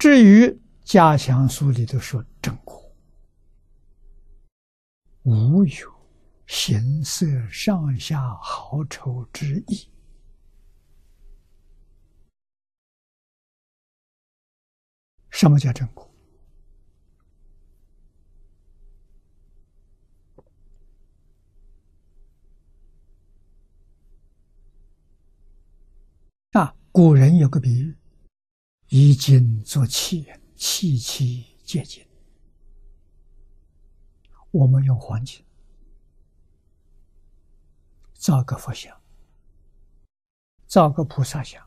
至于加强书里头说正果，无有形色上下好丑之意。什么叫正果？啊，古人有个比喻：以金做器，器器皆金。我们用黄金造个佛像，造个菩萨像，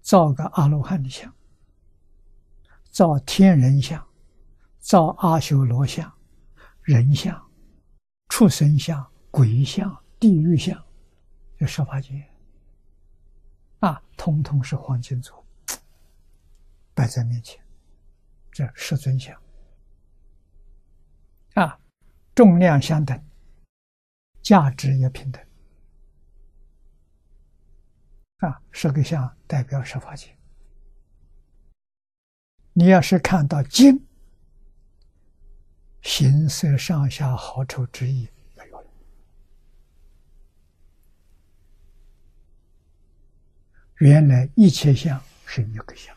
造个阿罗汉的像，造天人像，造阿修罗像、人像、畜生像、鬼像、地狱像。这十八界啊，通通是黄金做，摆在面前，这十尊像啊，重量相等，价值也平等啊，十个像代表十法界。你要是看到金，形色上下好丑之意。原来一切相是一个相，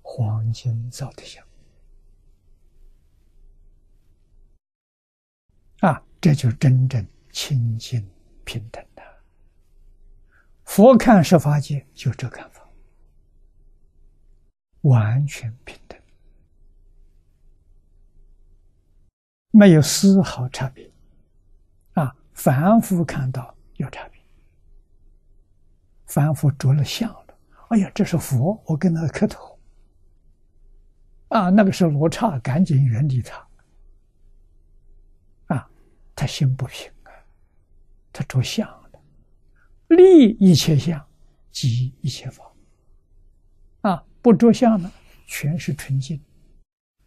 黄金造的像啊，这就真正清净平等的。佛看十法界就这看法，完全平等，没有丝毫差别。啊，凡夫看到有差别。凡夫着了相了，哎呀，这是佛，我跟他磕头。啊，那个是罗刹，赶紧远离他。啊，他心不平啊，他着相了，立一切相，即一切法。啊，不着相呢，全是纯净，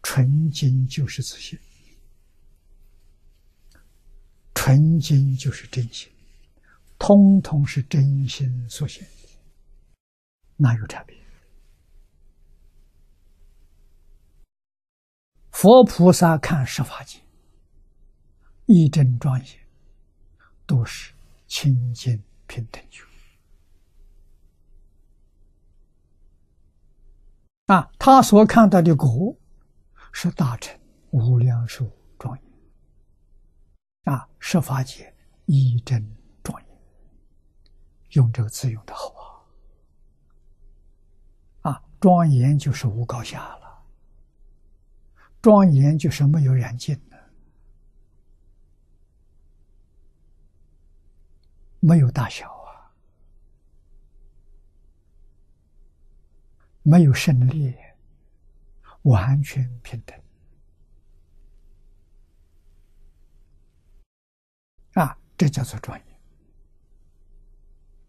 纯净就是自信，纯净就是真心。通通是真心所现，哪有差别？佛菩萨看十法界，一真庄严，都是清净平等觉。啊，他所看到的果，是大乘无量寿庄严。啊，十法界一真。用这个字用的好啊！啊，庄严就是无高下了，庄严就是没有染净的，没有大小啊，没有胜利，完全平等啊！这叫做庄严。